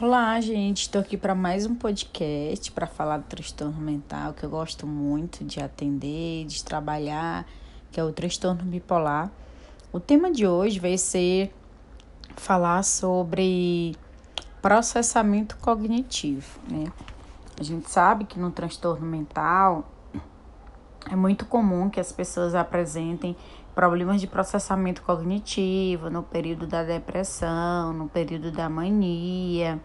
Olá, gente. Estou aqui para mais um podcast para falar do transtorno mental que eu gosto muito de atender, de trabalhar, que é o transtorno bipolar. O tema de hoje vai ser falar sobre processamento cognitivo, né? A gente sabe que no transtorno mental é muito comum que as pessoas apresentem problemas de processamento cognitivo no período da depressão, no período da mania.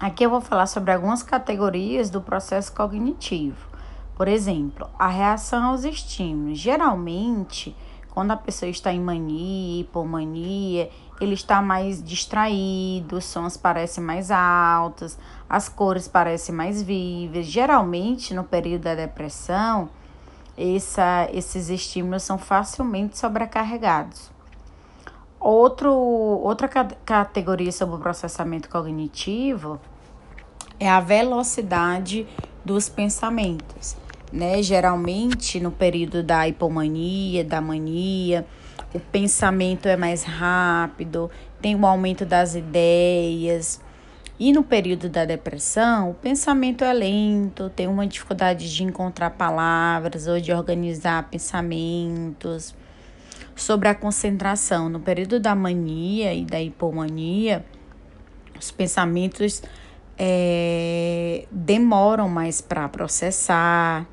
Aqui eu vou falar sobre algumas categorias do processo cognitivo. Por exemplo, a reação aos estímulos. Geralmente, quando a pessoa está em mania, hipomania, ele está mais distraído, os sons parecem mais altos, as cores parecem mais vivas. Geralmente, no período da depressão, essa, esses estímulos são facilmente sobrecarregados. Outro, outra categoria sobre o processamento cognitivo é a velocidade dos pensamentos. Né? Geralmente, no período da hipomania, da mania, o pensamento é mais rápido, tem um aumento das ideias, e no período da depressão, o pensamento é lento, tem uma dificuldade de encontrar palavras ou de organizar pensamentos. Sobre a concentração, no período da mania e da hipomania, os pensamentos é, demoram mais para processar,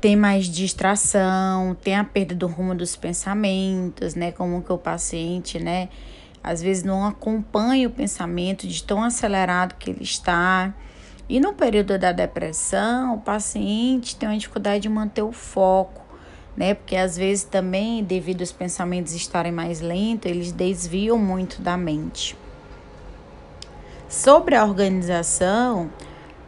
tem mais distração, tem a perda do rumo dos pensamentos, né? Como que o paciente, né? Às vezes não acompanha o pensamento de tão acelerado que ele está. E no período da depressão, o paciente tem uma dificuldade de manter o foco, né? Porque às vezes também, devido aos pensamentos estarem mais lentos, eles desviam muito da mente. Sobre a organização,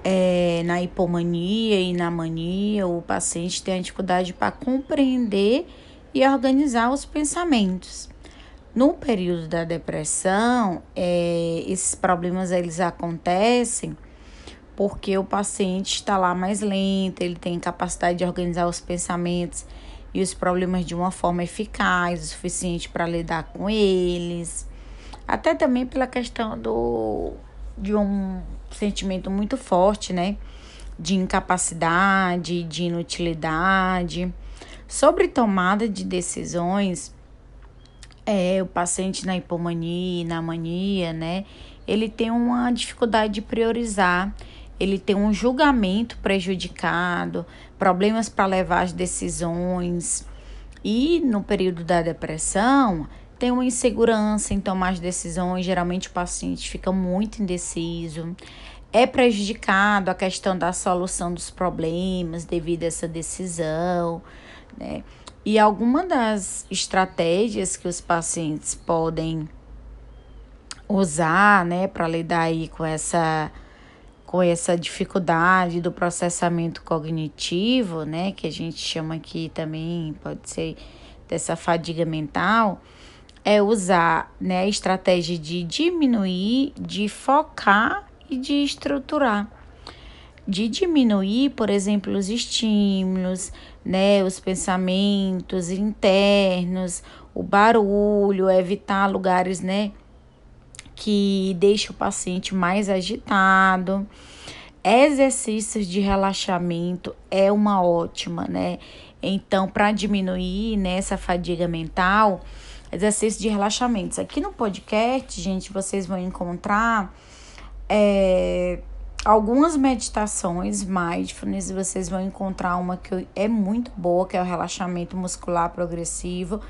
é, na hipomania e na mania, o paciente tem a dificuldade para compreender e organizar os pensamentos. No período da depressão, é, esses problemas eles acontecem porque o paciente está lá mais lento, ele tem capacidade de organizar os pensamentos e os problemas de uma forma eficaz, o suficiente para lidar com eles. Até também pela questão do de um sentimento muito forte, né? De incapacidade, de inutilidade. Sobre tomada de decisões, é, o paciente na hipomania, na mania, né? Ele tem uma dificuldade de priorizar, ele tem um julgamento prejudicado, problemas para levar as decisões. E no período da depressão, tem uma insegurança em tomar as decisões, geralmente o paciente fica muito indeciso. É prejudicado a questão da solução dos problemas devido a essa decisão, né? E alguma das estratégias que os pacientes podem usar, né, para lidar aí com essa com essa dificuldade do processamento cognitivo, né, que a gente chama aqui também pode ser dessa fadiga mental, é usar, né, a estratégia de diminuir, de focar e de estruturar. De diminuir, por exemplo, os estímulos, né, os pensamentos internos, o barulho, evitar lugares, né, que deixam o paciente mais agitado. Exercícios de relaxamento é uma ótima, né? Então, para diminuir nessa né, fadiga mental, exercício de relaxamentos. Aqui no podcast, gente, vocês vão encontrar é, algumas meditações mindfulness, vocês vão encontrar uma que é muito boa, que é o relaxamento muscular progressivo,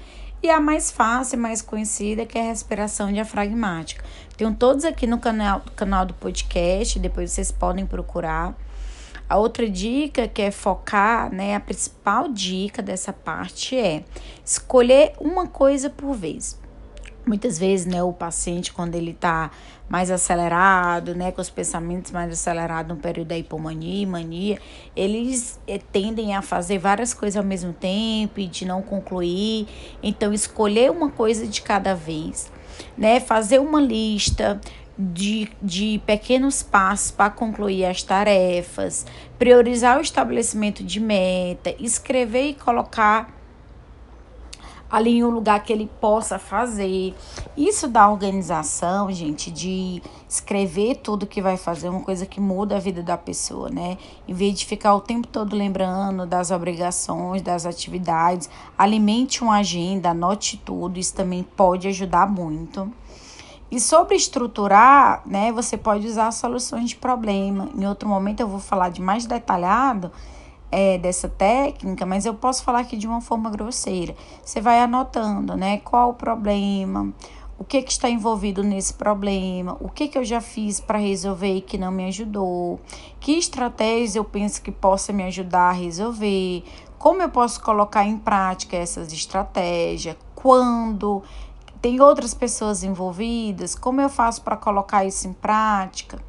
e a mais fácil, mais conhecida, que é a respiração diafragmática. Tenho todos aqui no canal, canal do podcast, depois vocês podem procurar. A outra dica que é focar, né, a principal dica dessa parte é escolher uma coisa por vez. Muitas vezes, né, o paciente, quando ele está mais acelerado, né, com os pensamentos mais acelerados no período da hipomania e mania, eles eh, tendem a fazer várias coisas ao mesmo tempo e de não concluir. Então, escolher uma coisa de cada vez, né, fazer uma lista de, de pequenos passos para concluir as tarefas, priorizar o estabelecimento de meta, escrever e colocar ali em um lugar que ele possa fazer. Isso da organização, gente, de escrever tudo que vai fazer, uma coisa que muda a vida da pessoa, né? Em vez de ficar o tempo todo lembrando das obrigações, das atividades, alimente uma agenda, anote tudo, isso também pode ajudar muito. E sobre estruturar, né, você pode usar soluções de problema. Em outro momento eu vou falar de mais detalhado é, dessa técnica, mas eu posso falar aqui de uma forma grosseira. Você vai anotando, né, qual o problema, o que, que está envolvido nesse problema, o que, que eu já fiz para resolver e que não me ajudou, que estratégia eu penso que possa me ajudar a resolver, como eu posso colocar em prática essas estratégias, quando, tem outras pessoas envolvidas, como eu faço para colocar isso em prática?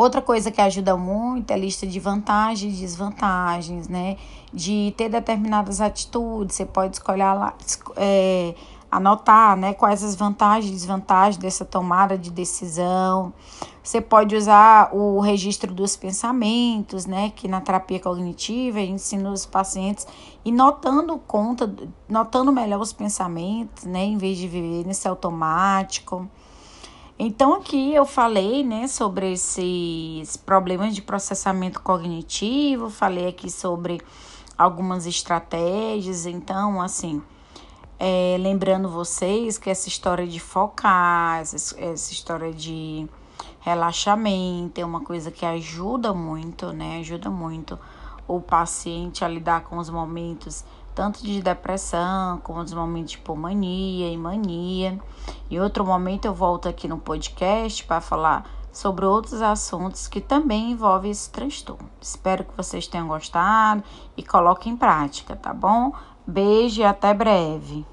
Outra coisa que ajuda muito é a lista de vantagens e desvantagens, né? De ter determinadas atitudes, você pode escolher lá, é, anotar né, quais as vantagens e desvantagens dessa tomada de decisão. Você pode usar o registro dos pensamentos, né, que na terapia cognitiva ensina os pacientes e notando conta, notando melhor os pensamentos, né, em vez de viver nesse automático. Então aqui eu falei, né, sobre esses problemas de processamento cognitivo, falei aqui sobre algumas estratégias, então assim, é, lembrando vocês que essa história de focar, essa, essa história de relaxamento é uma coisa que ajuda muito, né? Ajuda muito o paciente a lidar com os momentos tanto de depressão como os momentos de hipomania e mania. Em outro momento eu volto aqui no podcast para falar sobre outros assuntos que também envolvem esse transtorno. Espero que vocês tenham gostado e coloquem em prática, tá bom? Beijo e até breve.